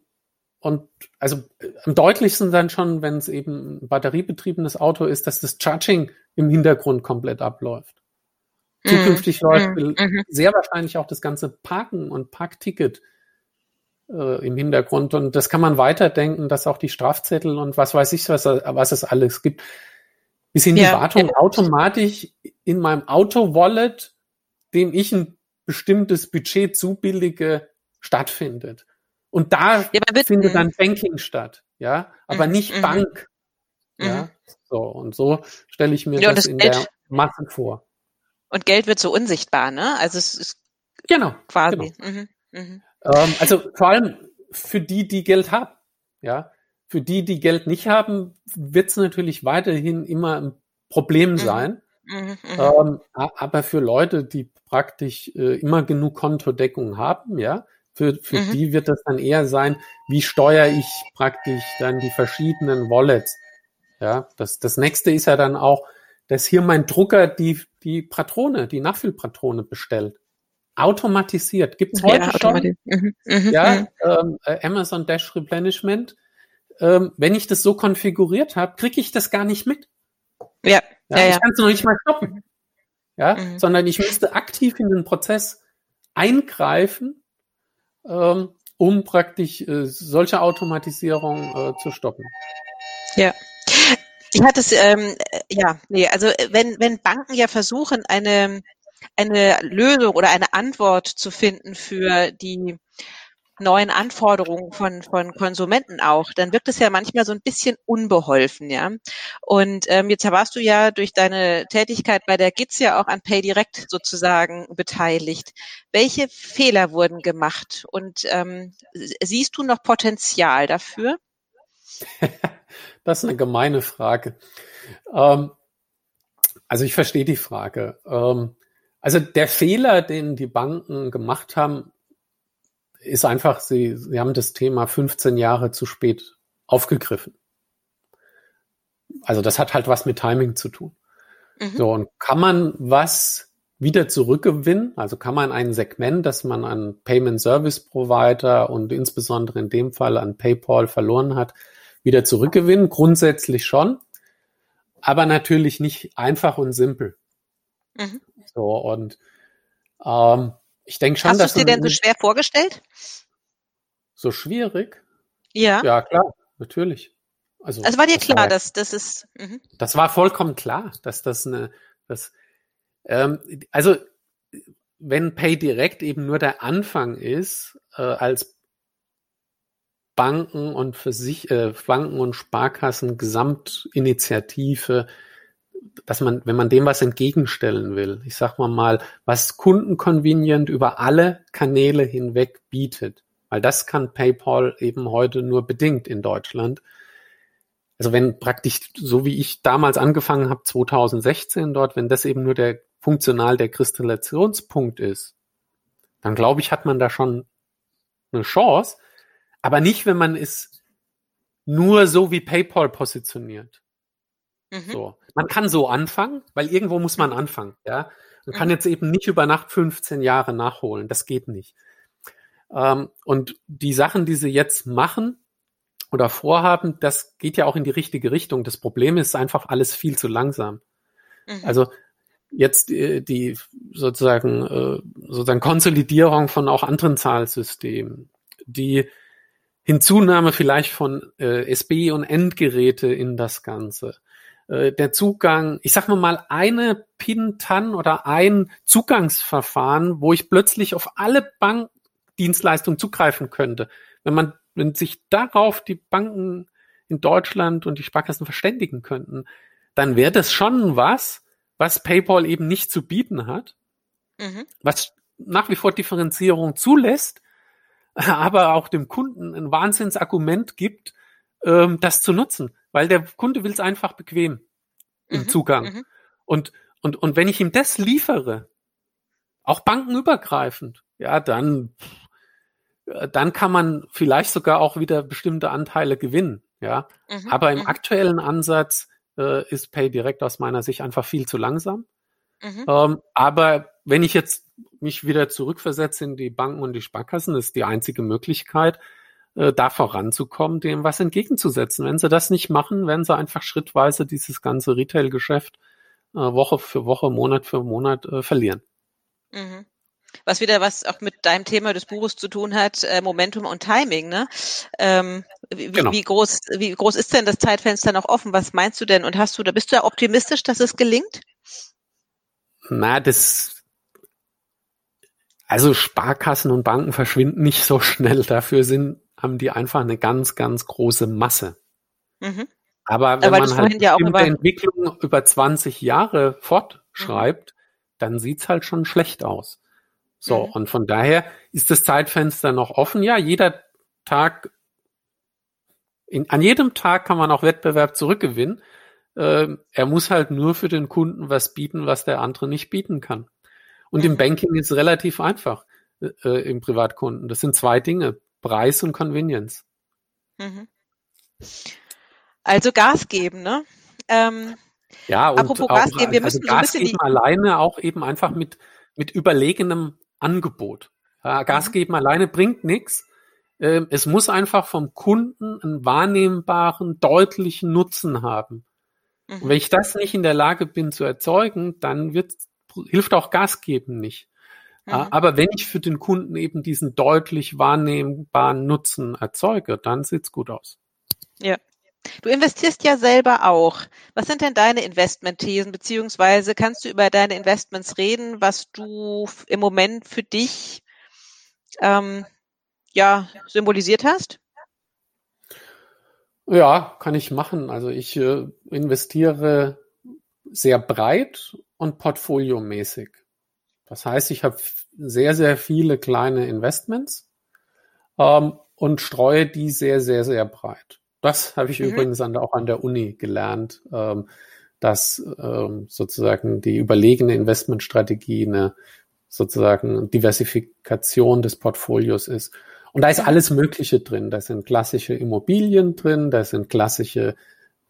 und also am deutlichsten dann schon, wenn es eben ein batteriebetriebenes Auto ist, dass das Charging im Hintergrund komplett abläuft. Mhm. Zukünftig läuft mhm. mhm. sehr wahrscheinlich auch das ganze Parken und Parkticket äh, im Hintergrund. Und das kann man weiterdenken, dass auch die Strafzettel und was weiß ich, was, was es alles gibt, bis in ja. die Wartung automatisch in meinem Auto-Wallet, dem ich ein bestimmtes Budget zu billige stattfindet. Und da ja, findet dann Banking statt, ja, aber mhm, nicht mhm. Bank. Ja, mhm. so und so stelle ich mir ja, das, das in Geld, der Masse vor. Und Geld wird so unsichtbar, ne? Also es ist genau quasi. Genau. Mhm, mhm. Ähm, also vor allem für die, die Geld haben, ja. Für die, die Geld nicht haben, wird es natürlich weiterhin immer ein Problem mhm. sein. Mhm, ähm, aber für Leute, die praktisch äh, immer genug Kontodeckung haben, ja. Für, für mhm. die wird das dann eher sein, wie steuere ich praktisch dann die verschiedenen Wallets. Ja, das, das nächste ist ja dann auch, dass hier mein Drucker die, die Patrone, die Nachfüllpatrone bestellt. Automatisiert. Gibt's heute ja, schon. Mhm. Mhm. Ja, mhm. ähm, äh, Amazon Dash Replenishment. Ähm, wenn ich das so konfiguriert habe, kriege ich das gar nicht mit. Ja. ja, ja ich kann es noch nicht mal stoppen ja, mhm. sondern ich müsste aktiv in den Prozess eingreifen, ähm, um praktisch äh, solche Automatisierung äh, zu stoppen. Ja. Ich hatte es, ähm, ja, nee, also wenn, wenn Banken ja versuchen, eine, eine Lösung oder eine Antwort zu finden für die neuen Anforderungen von, von Konsumenten auch, dann wirkt es ja manchmal so ein bisschen unbeholfen, ja. Und ähm, jetzt warst du ja durch deine Tätigkeit bei der GITS ja auch an PayDirect sozusagen beteiligt. Welche Fehler wurden gemacht und ähm, siehst du noch Potenzial dafür? das ist eine gemeine Frage. Ähm, also ich verstehe die Frage. Ähm, also der Fehler, den die Banken gemacht haben, ist einfach, sie, sie haben das Thema 15 Jahre zu spät aufgegriffen. Also das hat halt was mit Timing zu tun. Mhm. So, und kann man was wieder zurückgewinnen? Also kann man ein Segment, das man an Payment Service Provider und insbesondere in dem Fall an PayPal verloren hat, wieder zurückgewinnen? Grundsätzlich schon, aber natürlich nicht einfach und simpel. Mhm. So, und ähm, ich denke schon, Hast dass. Hast du dir denn so schwer vorgestellt? So schwierig? Ja. Ja, klar, natürlich. Also, also war dir das klar, war, dass das ist. Mhm. Das war vollkommen klar, dass das eine, das, ähm, also wenn PayDirect eben nur der Anfang ist, äh, als Banken und für sich, äh, Banken und Sparkassen Gesamtinitiative dass man, wenn man dem was entgegenstellen will, ich sag mal mal, was kundenconvenient über alle Kanäle hinweg bietet, weil das kann PayPal eben heute nur bedingt in Deutschland. Also wenn praktisch, so wie ich damals angefangen habe, 2016 dort, wenn das eben nur der funktional der Kristallationspunkt ist, dann glaube ich, hat man da schon eine Chance, aber nicht, wenn man es nur so wie PayPal positioniert. Mhm. So. Man kann so anfangen, weil irgendwo muss man anfangen, ja. Man kann Mhm. jetzt eben nicht über Nacht 15 Jahre nachholen. Das geht nicht. Ähm, und die Sachen, die sie jetzt machen oder vorhaben, das geht ja auch in die richtige Richtung. Das Problem ist einfach alles viel zu langsam. Mhm. Also jetzt äh, die sozusagen äh, sozusagen Konsolidierung von auch anderen Zahlsystemen, die Hinzunahme vielleicht von äh, SB und Endgeräte in das Ganze, äh, der Zugang, ich sag mal mal eine PIN-TAN oder ein Zugangsverfahren, wo ich plötzlich auf alle Bankdienstleistungen zugreifen könnte. Wenn man, wenn sich darauf die Banken in Deutschland und die Sparkassen verständigen könnten, dann wäre das schon was, was PayPal eben nicht zu bieten hat, Mhm. was nach wie vor Differenzierung zulässt, aber auch dem Kunden ein Wahnsinnsargument gibt, ähm, das zu nutzen, weil der Kunde will es einfach bequem im Mhm. Zugang. Mhm. Und, und, und wenn ich ihm das liefere, auch bankenübergreifend, ja, dann, äh, dann kann man vielleicht sogar auch wieder bestimmte Anteile gewinnen, ja. Mhm. Aber im Mhm. aktuellen Ansatz äh, ist Pay direkt aus meiner Sicht einfach viel zu langsam. Mhm. Ähm, aber wenn ich jetzt mich wieder zurückversetze in die Banken und die Sparkassen, ist die einzige Möglichkeit, äh, da voranzukommen, dem was entgegenzusetzen. Wenn sie das nicht machen, werden sie einfach schrittweise dieses ganze Retail-Geschäft äh, Woche für Woche, Monat für Monat äh, verlieren. Mhm. Was wieder was auch mit deinem Thema des Buches zu tun hat, äh, Momentum und Timing, ne? Ähm, wie, Genau. wie groß, wie groß ist denn das Zeitfenster noch offen? Was meinst du denn? Und hast du, da bist du ja optimistisch, dass es gelingt? Na, das, also Sparkassen und Banken verschwinden nicht so schnell. Dafür sind, haben die einfach eine ganz, ganz große Masse. Mhm. Aber wenn Aber man halt ja über- Entwicklungen über 20 Jahre fortschreibt, dann sieht's halt schon schlecht aus. So, Mhm. und von daher ist das Zeitfenster noch offen. Ja, jeder Tag, in, an jedem Tag kann man auch Wettbewerb zurückgewinnen. Ähm, er muss halt nur für den Kunden was bieten, was der andere nicht bieten kann. Und im Mhm. Banking ist es relativ einfach äh, äh, im Privatkunden. Das sind zwei Dinge, Preis und Convenience. Mhm. Also Gas geben, ne? Ähm, Ja, und Apropos auch, Gas geben, wir also müssen so ein Gas bisschen die- geben alleine auch eben einfach mit, mit überlegenem Angebot. Ja, Gas Mhm. geben alleine bringt nichts. Ähm, es muss einfach vom Kunden einen wahrnehmbaren, deutlichen Nutzen haben. Und mhm. wenn ich das nicht in der Lage bin zu erzeugen, dann wird, hilft auch Gas geben nicht. Mhm. Aber wenn ich für den Kunden eben diesen deutlich wahrnehmbaren Nutzen erzeuge, dann sieht's gut aus. Ja. Du investierst ja selber auch. Was sind denn deine Investmentthesen, beziehungsweise kannst du über deine Investments reden, was du im Moment für dich ähm, ja symbolisiert hast? Ja, kann ich machen. Also ich äh, investiere sehr breit und portfoliomäßig. Das heißt, ich habe sehr, sehr viele kleine Investments ähm, und streue die sehr, sehr, sehr breit. Das habe ich Mhm. übrigens an der, auch an der Uni gelernt, ähm, dass ähm, sozusagen die überlegene Investmentstrategie eine sozusagen Diversifikation des Portfolios ist. Und da ist alles Mögliche drin. Da sind klassische Immobilien drin, da sind klassische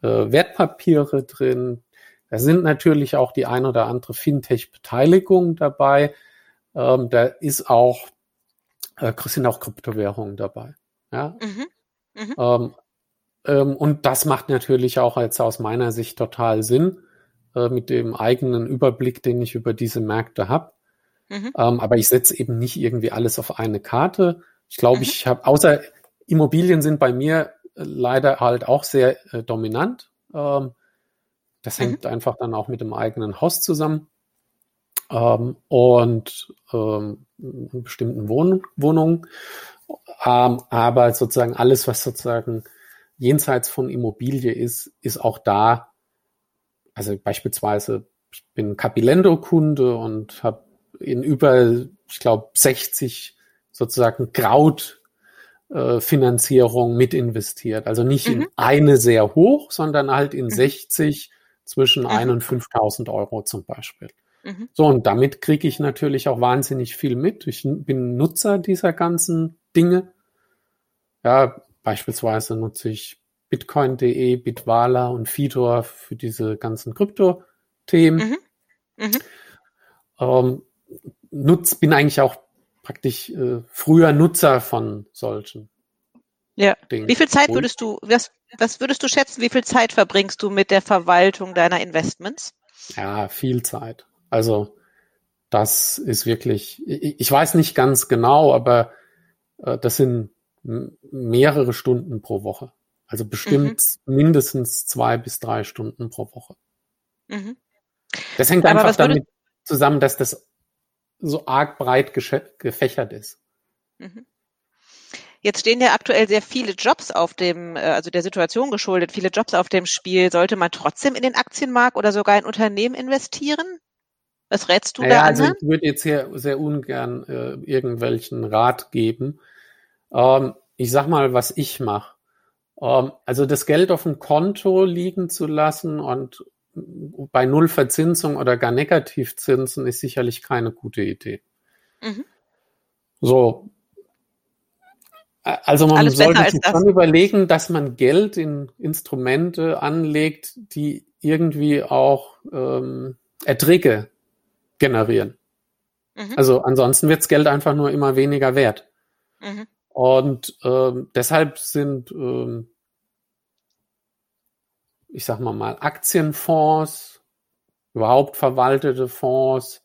äh, Wertpapiere drin. Da sind natürlich auch die ein oder andere Fintech-Beteiligung dabei. Ähm, da ist auch, äh, sind auch Kryptowährungen dabei. Ja, Mhm. Mhm. ähm, ähm, und das macht natürlich auch jetzt aus meiner Sicht total Sinn, äh, mit dem eigenen Überblick, den ich über diese Märkte habe. Mhm. Ähm, aber ich setze eben nicht irgendwie alles auf eine Karte. Ich glaube, Mhm. ich habe, außer Immobilien sind bei mir äh, leider halt auch sehr äh, dominant. Ähm, das Mhm. hängt einfach dann auch mit dem eigenen Haus zusammen. Ähm, und ähm, in bestimmten Wohn Wohnungen. Ähm, aber sozusagen alles, was sozusagen jenseits von Immobilie ist, ist auch da. Also beispielsweise, ich bin Capilendo-Kunde und habe in über, ich glaube, 60 sozusagen Kraut äh, Finanzierung mit investiert. Also nicht in Mhm. eine sehr hoch, sondern halt in Mhm. 60 zwischen Mhm. 1 und 5000 Euro zum Beispiel. Mhm. So, und damit kriege ich natürlich auch wahnsinnig viel mit. Ich bin Nutzer dieser ganzen Dinge. Ja, beispielsweise nutze ich Bitcoin.de, Bitwala und Fidor für diese ganzen Krypto-Themen. Mhm. Mhm. Ähm, nutz, bin eigentlich auch praktisch äh, früher Nutzer von solchen. Ja. Dingen. Wie viel Zeit würdest du, was, was würdest du schätzen, wie viel Zeit verbringst du mit der Verwaltung deiner Investments? Ja, viel Zeit. Also das ist wirklich, ich, weiß nicht ganz genau, aber äh, das sind mehrere Stunden pro Woche. Also bestimmt mhm. mindestens zwei bis drei Stunden pro Woche. Mhm. Das hängt aber einfach damit zusammen, dass das so arg breit gefächert ist. Mhm. Jetzt stehen ja aktuell sehr viele Jobs auf dem, äh, also der Situation geschuldet, viele Jobs auf dem Spiel. Sollte man trotzdem in den Aktienmarkt oder sogar in Unternehmen investieren? Was rätst du ja, da? Also ich würde jetzt hier sehr ungern äh, irgendwelchen Rat geben. Ähm, ich sag mal, was ich mache. Ähm, also das Geld auf dem Konto liegen zu lassen und bei Null Verzinsung oder gar Negativzinsen ist sicherlich keine gute Idee. Mhm. So. Also man Alles sollte sich schon überlegen, dass man Geld in Instrumente anlegt, die irgendwie auch ähm, Erträge generieren. Mhm. Also ansonsten wird das Geld einfach nur immer weniger wert. Mhm. Und ähm, deshalb sind ähm, ich sag mal mal, Aktienfonds, überhaupt verwaltete Fonds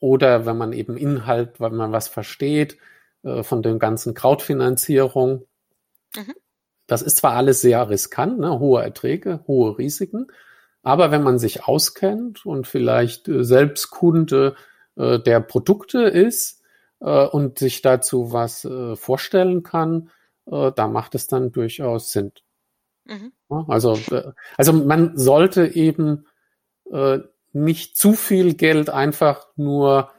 oder wenn man eben Inhalt, weil man was versteht äh, von den ganzen Krautfinanzierung. Mhm. Das ist zwar alles sehr riskant, ne, hohe Erträge, hohe Risiken, aber wenn man sich auskennt und vielleicht äh, selbst Kunde äh, der Produkte ist äh, und sich dazu was äh, vorstellen kann, äh, da macht es dann durchaus Sinn. Mhm. Also, äh, also man sollte eben äh, nicht zu viel Geld einfach nur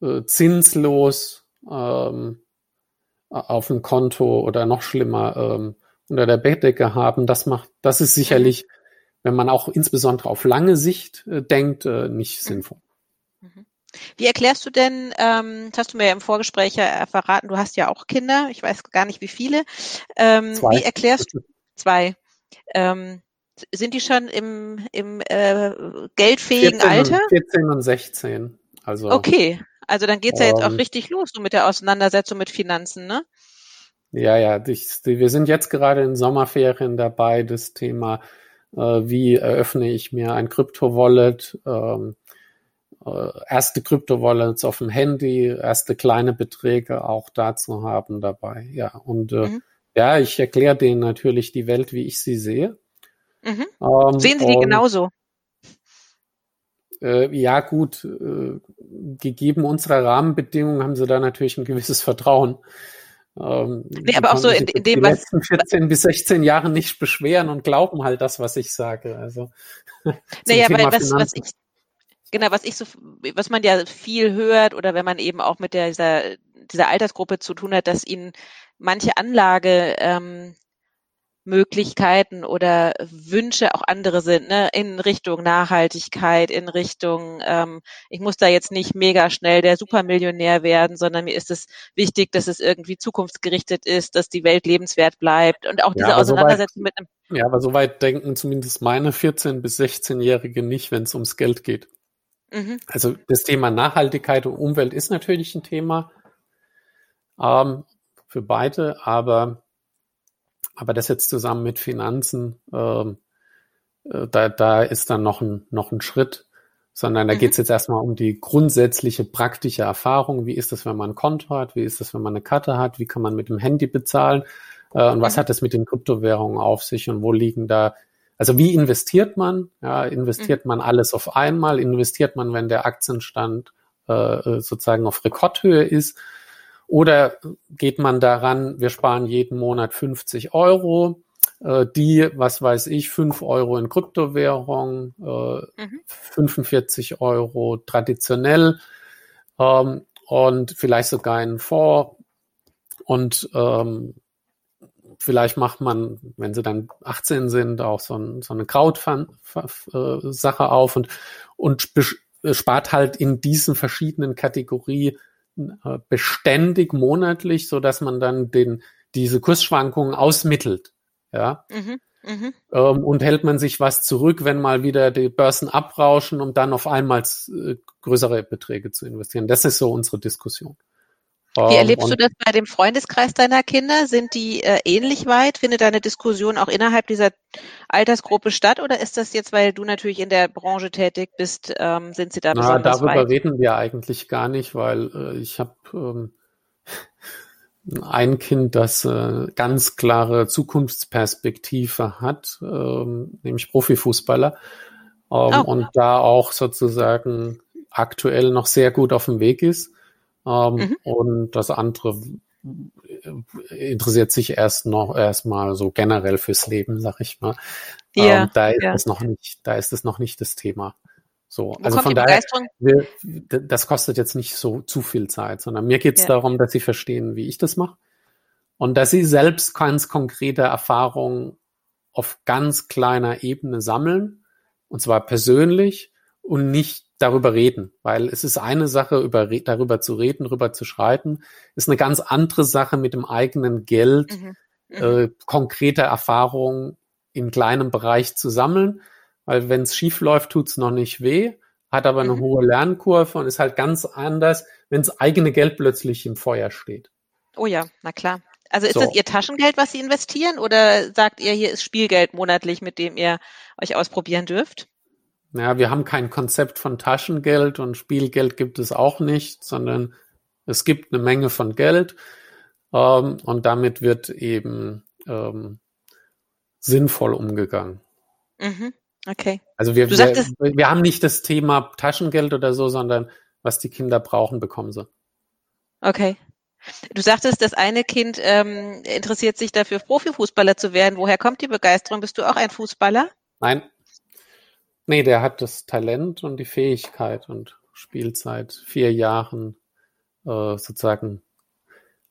äh, zinslos ähm, auf dem Konto oder noch schlimmer ähm, unter der Bettdecke haben. Das macht, das ist sicherlich, wenn man auch insbesondere auf lange Sicht äh, denkt, äh, nicht mhm. sinnvoll. Mhm. Wie erklärst du denn, ähm, das hast du mir ja im Vorgespräch ja verraten, du hast ja auch Kinder, ich weiß gar nicht wie viele. Ähm, Zwei. Wie erklärst du, zwei. Ähm, sind die schon im, im äh, geldfähigen 14 Alter? Und, 14 und 16. Also, okay, also dann geht's ja jetzt auch ähm, richtig los so mit der Auseinandersetzung mit Finanzen, ne? Ja, ja, ich, wir sind jetzt gerade in Sommerferien dabei, das Thema, äh, wie eröffne ich mir ein Krypto-Wallet, ähm, äh, erste Krypto-Wallets auf dem Handy, erste kleine Beträge auch dazu haben dabei, ja, und äh, mhm. Ja, ich erkläre denen natürlich die Welt, wie ich sie sehe. Mhm. Ähm, Sehen Sie die genauso? Äh, ja, gut, äh, gegeben unserer Rahmenbedingungen haben sie da natürlich ein gewisses Vertrauen. Ähm, nee, aber auch so in, in dem, was. letzten 14 bis 16 Jahre nicht beschweren und glauben halt das, was ich sage. Also, naja, weil was, was ich, genau, was ich so, was man ja viel hört oder wenn man eben auch mit der, dieser, dieser Altersgruppe zu tun hat, dass ihnen manche Anlage ähm, Möglichkeiten oder Wünsche auch andere sind, ne, in Richtung Nachhaltigkeit, in Richtung, ähm, ich muss da jetzt nicht mega schnell der Supermillionär werden, sondern mir ist es wichtig, dass es irgendwie zukunftsgerichtet ist, dass die Welt lebenswert bleibt und auch diese ja, Auseinandersetzung weit, mit einem. Ja, aber soweit denken zumindest meine 14- bis 16-Jährige nicht, wenn es ums Geld geht. Mhm. Also das Thema Nachhaltigkeit und Umwelt ist natürlich ein Thema. Ähm, für beide, aber, aber das jetzt zusammen mit Finanzen, ähm, äh, da, da ist dann noch ein, noch ein Schritt, sondern da mhm. geht es jetzt erstmal um die grundsätzliche praktische Erfahrung. Wie ist das, wenn man ein Konto hat? Wie ist das, wenn man eine Karte hat? Wie kann man mit dem Handy bezahlen? Äh, und was mhm. hat das mit den Kryptowährungen auf sich und wo liegen da also wie investiert man? Ja, investiert mhm. man alles auf einmal? Investiert man, wenn der Aktienstand äh, sozusagen auf Rekordhöhe ist? Oder geht man daran, wir sparen jeden Monat 50 Euro, äh, die, was weiß ich, 5 Euro in Kryptowährung, äh, mhm. 45 Euro traditionell ähm, und vielleicht sogar einen Fonds. Und ähm, vielleicht macht man, wenn sie dann 18 sind, auch so, ein, so eine Kraut-Sache auf und, und spart halt in diesen verschiedenen Kategorien äh, beständig monatlich, so dass man dann den, diese Kursschwankungen ausmittelt. ja. Mhm. Mhm. Ähm, und hält man sich was zurück, wenn mal wieder die Börsen abrauschen, um dann auf einmal äh, größere Beträge zu investieren. Das ist so unsere Diskussion. Wie ähm, erlebst du das bei dem Freundeskreis deiner Kinder? Sind die äh, ähnlich weit? Findet deine Diskussion auch innerhalb dieser Altersgruppe statt? Oder ist das jetzt, weil du natürlich in der Branche tätig bist, ähm, sind sie da Na, besonders darüber weit? reden wir eigentlich gar nicht, weil äh, ich habe ähm, ein Kind, das äh, ganz klare Zukunftsperspektive hat, ähm, nämlich Profifußballer. Ähm, oh. Und da auch sozusagen aktuell noch sehr gut auf dem Weg ist. Ähm, mhm. Und das andere interessiert sich erst noch erstmal so generell fürs Leben, sag ich mal. Ja, ähm, da ist ja. es noch nicht, da ist es noch nicht das Thema. So, Wo also von daher, wir, das kostet jetzt nicht so zu viel Zeit, sondern mir geht es ja. darum, dass sie verstehen, wie ich das mache und dass sie selbst ganz konkrete Erfahrungen auf ganz kleiner Ebene sammeln und zwar persönlich und nicht darüber reden, weil es ist eine Sache, über, darüber zu reden, darüber zu schreiten, ist eine ganz andere Sache mit dem eigenen Geld, mhm. Mhm. Äh, konkrete Erfahrungen in kleinem Bereich zu sammeln, weil wenn es schief läuft, tut's noch nicht weh, hat aber eine mhm. hohe Lernkurve und ist halt ganz anders, wenn das eigene Geld plötzlich im Feuer steht. Oh ja, na klar. Also ist so. das Ihr Taschengeld, was Sie investieren, oder sagt ihr, hier ist Spielgeld monatlich, mit dem ihr euch ausprobieren dürft? Ja, wir haben kein Konzept von Taschengeld und Spielgeld gibt es auch nicht, sondern es gibt eine Menge von Geld ähm, und damit wird eben ähm, sinnvoll umgegangen. Mhm. Okay. Also wir, wir, wir haben nicht das Thema Taschengeld oder so, sondern was die Kinder brauchen, bekommen sie. Okay. Du sagtest, das eine Kind ähm, interessiert sich dafür, Profifußballer zu werden. Woher kommt die Begeisterung? Bist du auch ein Fußballer? Nein, Nee, der hat das Talent und die Fähigkeit und spielt seit vier Jahren äh, sozusagen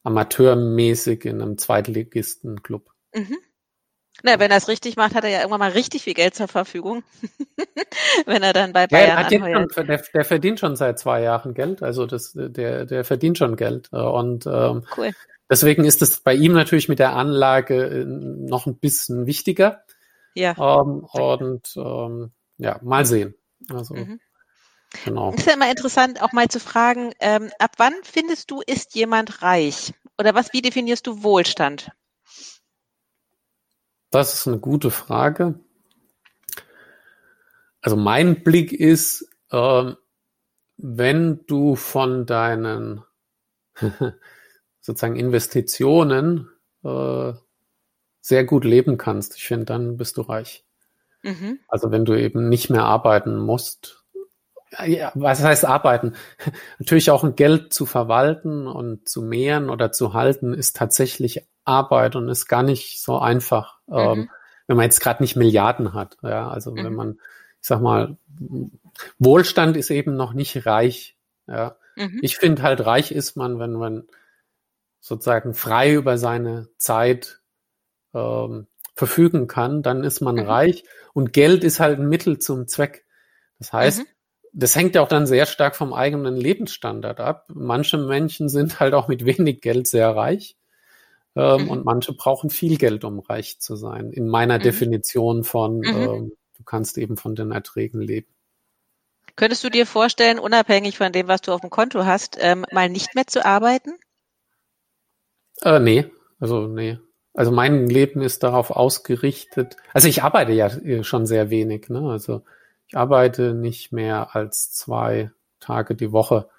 amateurmäßig in einem Zweitligisten-Club. Mhm. Na, wenn er es richtig macht, hat er ja irgendwann mal richtig viel Geld zur Verfügung. wenn er dann bei Bayern ja, schon, der, der, verdient schon seit zwei Jahren Geld, also das, der, der verdient schon Geld. Und ähm, cool. deswegen ist es bei ihm natürlich mit der Anlage äh, noch ein bisschen wichtiger. Ja. Ähm, und ähm, ja, mal sehen. Also, mhm. genau. Es ist ja immer interessant, auch mal zu fragen, ähm, ab wann findest du, ist jemand reich? Oder was, wie definierst du Wohlstand? Das ist eine gute Frage. Also mein Blick ist, äh, wenn du von deinen sozusagen Investitionen äh, sehr gut leben kannst, ich finde, dann bist du reich. Mhm. Also wenn du eben nicht mehr arbeiten musst. Ja, was heißt arbeiten? Natürlich auch ein Geld zu verwalten und zu mehren oder zu halten ist tatsächlich Arbeit und ist gar nicht so einfach, mhm. ähm, wenn man jetzt gerade nicht Milliarden hat. Ja, also mhm. wenn man, ich sag mal, Wohlstand ist eben noch nicht reich. Ja, mhm. ich finde halt reich ist man, wenn man sozusagen frei über seine Zeit ähm, verfügen kann, dann ist man mhm. reich. Und Geld ist halt ein Mittel zum Zweck. Das heißt, mhm. das hängt ja auch dann sehr stark vom eigenen Lebensstandard ab. Manche Menschen sind halt auch mit wenig Geld sehr reich. Ähm, mhm. Und manche brauchen viel Geld, um reich zu sein. In meiner mhm. Definition von, mhm. ähm, du kannst eben von den Erträgen leben. Könntest du dir vorstellen, unabhängig von dem, was du auf dem Konto hast, ähm, mal nicht mehr zu arbeiten? Äh, nee, also nee. Also mein Leben ist darauf ausgerichtet. Also ich arbeite ja schon sehr wenig. Ne? Also ich arbeite nicht mehr als zwei Tage die Woche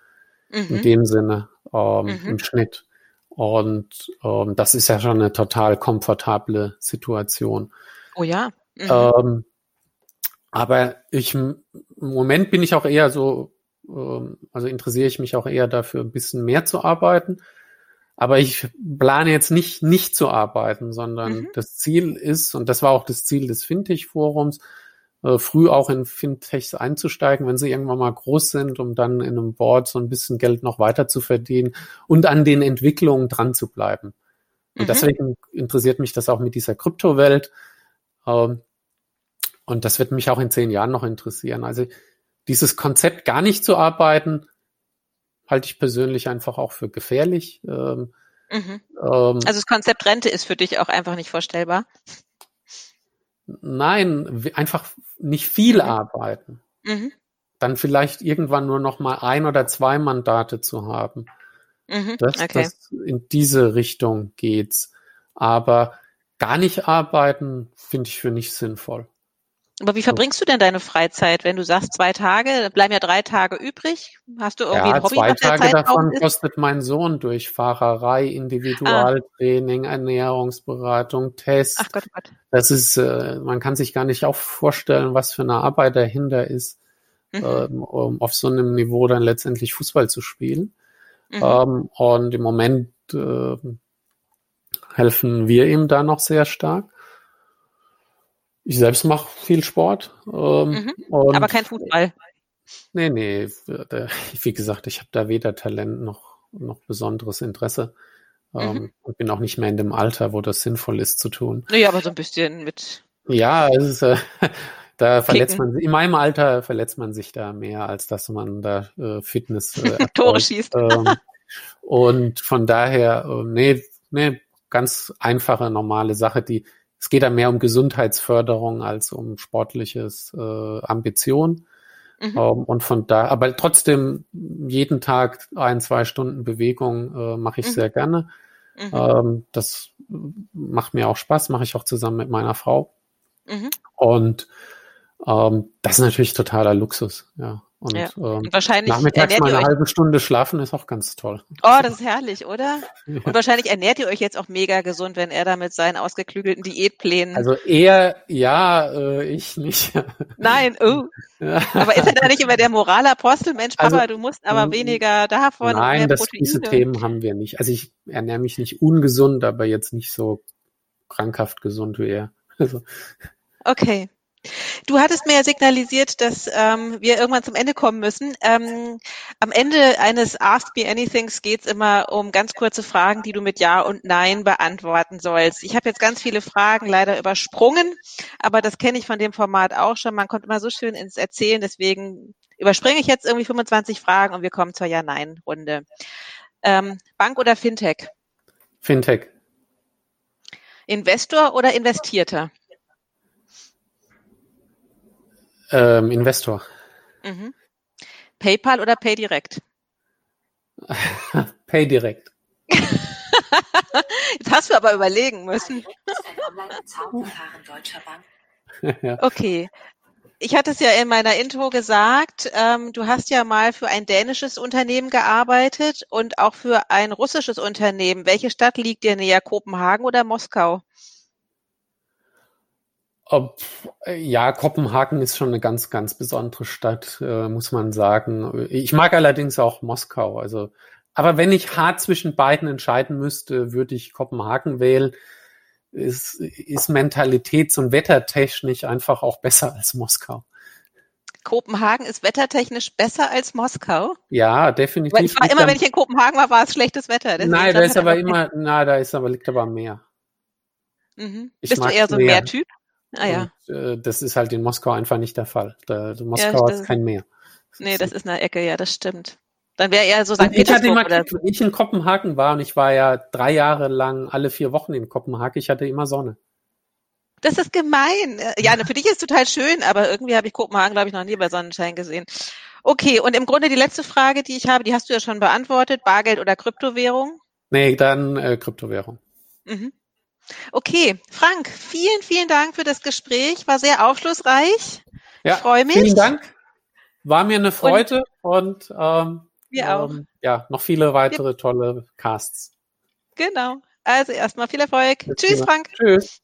mhm. in dem Sinne ähm, mhm. im Schnitt. Und ähm, das ist ja schon eine total komfortable Situation. Oh ja. Mhm. Ähm, aber ich im Moment bin ich auch eher so, ähm, also interessiere ich mich auch eher dafür, ein bisschen mehr zu arbeiten. Aber ich plane jetzt nicht, nicht zu arbeiten, sondern mhm. das Ziel ist, und das war auch das Ziel des Fintech-Forums, äh, früh auch in Fintechs einzusteigen, wenn sie irgendwann mal groß sind, um dann in einem Board so ein bisschen Geld noch weiter zu verdienen und an den Entwicklungen dran zu bleiben. Und mhm. deswegen interessiert mich das auch mit dieser Kryptowelt. Ähm, und das wird mich auch in zehn Jahren noch interessieren. Also dieses Konzept gar nicht zu arbeiten, halte ich persönlich einfach auch für gefährlich. Ähm, mhm. ähm, also das Konzept Rente ist für dich auch einfach nicht vorstellbar. Nein, einfach nicht viel mhm. arbeiten. Mhm. Dann vielleicht irgendwann nur noch mal ein oder zwei Mandate zu haben. Mhm. Das, okay. das in diese Richtung geht's. Aber gar nicht arbeiten finde ich für nicht sinnvoll. Aber wie verbringst du denn deine Freizeit, wenn du sagst zwei Tage, bleiben ja drei Tage übrig? Hast du irgendwie ja, ein Hobby? Zwei Tage davon kostet mein Sohn durch Fahrerei, Individualtraining, ah. Ernährungsberatung, Test. Ach Gott, oh Gott. Das ist, äh, man kann sich gar nicht auch vorstellen, was für eine Arbeit dahinter ist, mhm. ähm, um auf so einem Niveau dann letztendlich Fußball zu spielen. Mhm. Ähm, und im Moment äh, helfen wir ihm da noch sehr stark. Ich selbst mache viel Sport. Ähm, mhm, aber kein Fußball. Nee, nee. Wie gesagt, ich habe da weder Talent noch, noch besonderes Interesse. Ähm, mhm. Und bin auch nicht mehr in dem Alter, wo das sinnvoll ist zu tun. Naja, aber so ein bisschen mit. Ja, es ist, äh, da verletzt man sich, in meinem Alter verletzt man sich da mehr, als dass man da äh, Fitness äh, Tore schießt. Ähm, und von daher, äh, nee, nee, ganz einfache, normale Sache, die es geht da mehr um Gesundheitsförderung als um sportliches äh, Ambition. Mhm. Ähm, und von da, aber trotzdem jeden Tag ein, zwei Stunden Bewegung äh, mache ich mhm. sehr gerne. Mhm. Ähm, das macht mir auch Spaß, mache ich auch zusammen mit meiner Frau. Mhm. Und ähm, das ist natürlich totaler Luxus, ja. Und, ja. ähm, wahrscheinlich nachmittags mal eine halbe Stunde schlafen ist auch ganz toll. Oh, das ist herrlich, oder? Ja. Und wahrscheinlich ernährt ihr euch jetzt auch mega gesund, wenn er da mit seinen ausgeklügelten Diätplänen. Also eher ja, äh, ich nicht. Nein, oh. Ja. Aber ist er da nicht immer der Moralapostel? Mensch, Papa, also, du musst aber weniger davon. Nein, das, diese Themen haben wir nicht. Also ich ernähre mich nicht ungesund, aber jetzt nicht so krankhaft gesund wie er. Also. Okay. Du hattest mir ja signalisiert, dass ähm, wir irgendwann zum Ende kommen müssen. Ähm, am Ende eines Ask Me Anythings geht es immer um ganz kurze Fragen, die du mit Ja und Nein beantworten sollst. Ich habe jetzt ganz viele Fragen leider übersprungen, aber das kenne ich von dem Format auch schon. Man kommt immer so schön ins Erzählen, deswegen überspringe ich jetzt irgendwie 25 Fragen und wir kommen zur Ja-Nein-Runde. Ähm, Bank oder Fintech? Fintech. Investor oder Investierter? Ähm, Investor. Mhm. PayPal oder PayDirect? PayDirect. Jetzt hast du aber überlegen müssen. Okay. Ich hatte es ja in meiner Intro gesagt, ähm, du hast ja mal für ein dänisches Unternehmen gearbeitet und auch für ein russisches Unternehmen. Welche Stadt liegt dir näher, Kopenhagen oder Moskau? Ob, ja, Kopenhagen ist schon eine ganz, ganz besondere Stadt, äh, muss man sagen. Ich mag allerdings auch Moskau. Also, aber wenn ich hart zwischen beiden entscheiden müsste, würde ich Kopenhagen wählen. Ist, ist mentalitäts- und wettertechnisch einfach auch besser als Moskau. Kopenhagen ist wettertechnisch besser als Moskau? Ja, definitiv. Weil ich war immer, wenn ich in Kopenhagen war, war es schlechtes Wetter. Deswegen nein, da ist aber immer, na, da ist aber, liegt aber am Meer. Mhm. Bist du eher so ein Meertyp? Ah ja. Und, äh, das ist halt in Moskau einfach nicht der Fall. Da, Moskau ja, hat kein Meer. Nee, das ist eine Ecke, ja, das stimmt. Dann wäre eher so St. Ich hatte immer, oder wenn ich in Kopenhagen war und ich war ja drei Jahre lang alle vier Wochen in Kopenhagen, ich hatte immer Sonne. Das ist gemein. Äh, ja, für dich ist es total schön, aber irgendwie habe ich Kopenhagen, glaube ich, noch nie bei Sonnenschein gesehen. Okay, und im Grunde die letzte Frage, die ich habe, die hast du ja schon beantwortet. Bargeld oder Kryptowährung? Nee, dann äh, Kryptowährung. Mhm. Okay, Frank, vielen, vielen Dank für das Gespräch. War sehr aufschlussreich. Ja, ich freue mich. Vielen Dank. War mir eine Freude und, und ähm, wir auch. Ähm, ja, noch viele weitere tolle Casts. Genau. Also erstmal viel Erfolg. Jetzt Tschüss, Frank. Tschüss.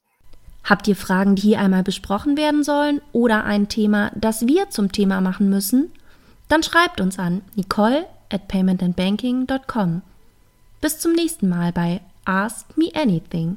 Habt ihr Fragen, die hier einmal besprochen werden sollen oder ein Thema, das wir zum Thema machen müssen? Dann schreibt uns an nicole at paymentandbanking.com. Bis zum nächsten Mal bei Ask Me Anything.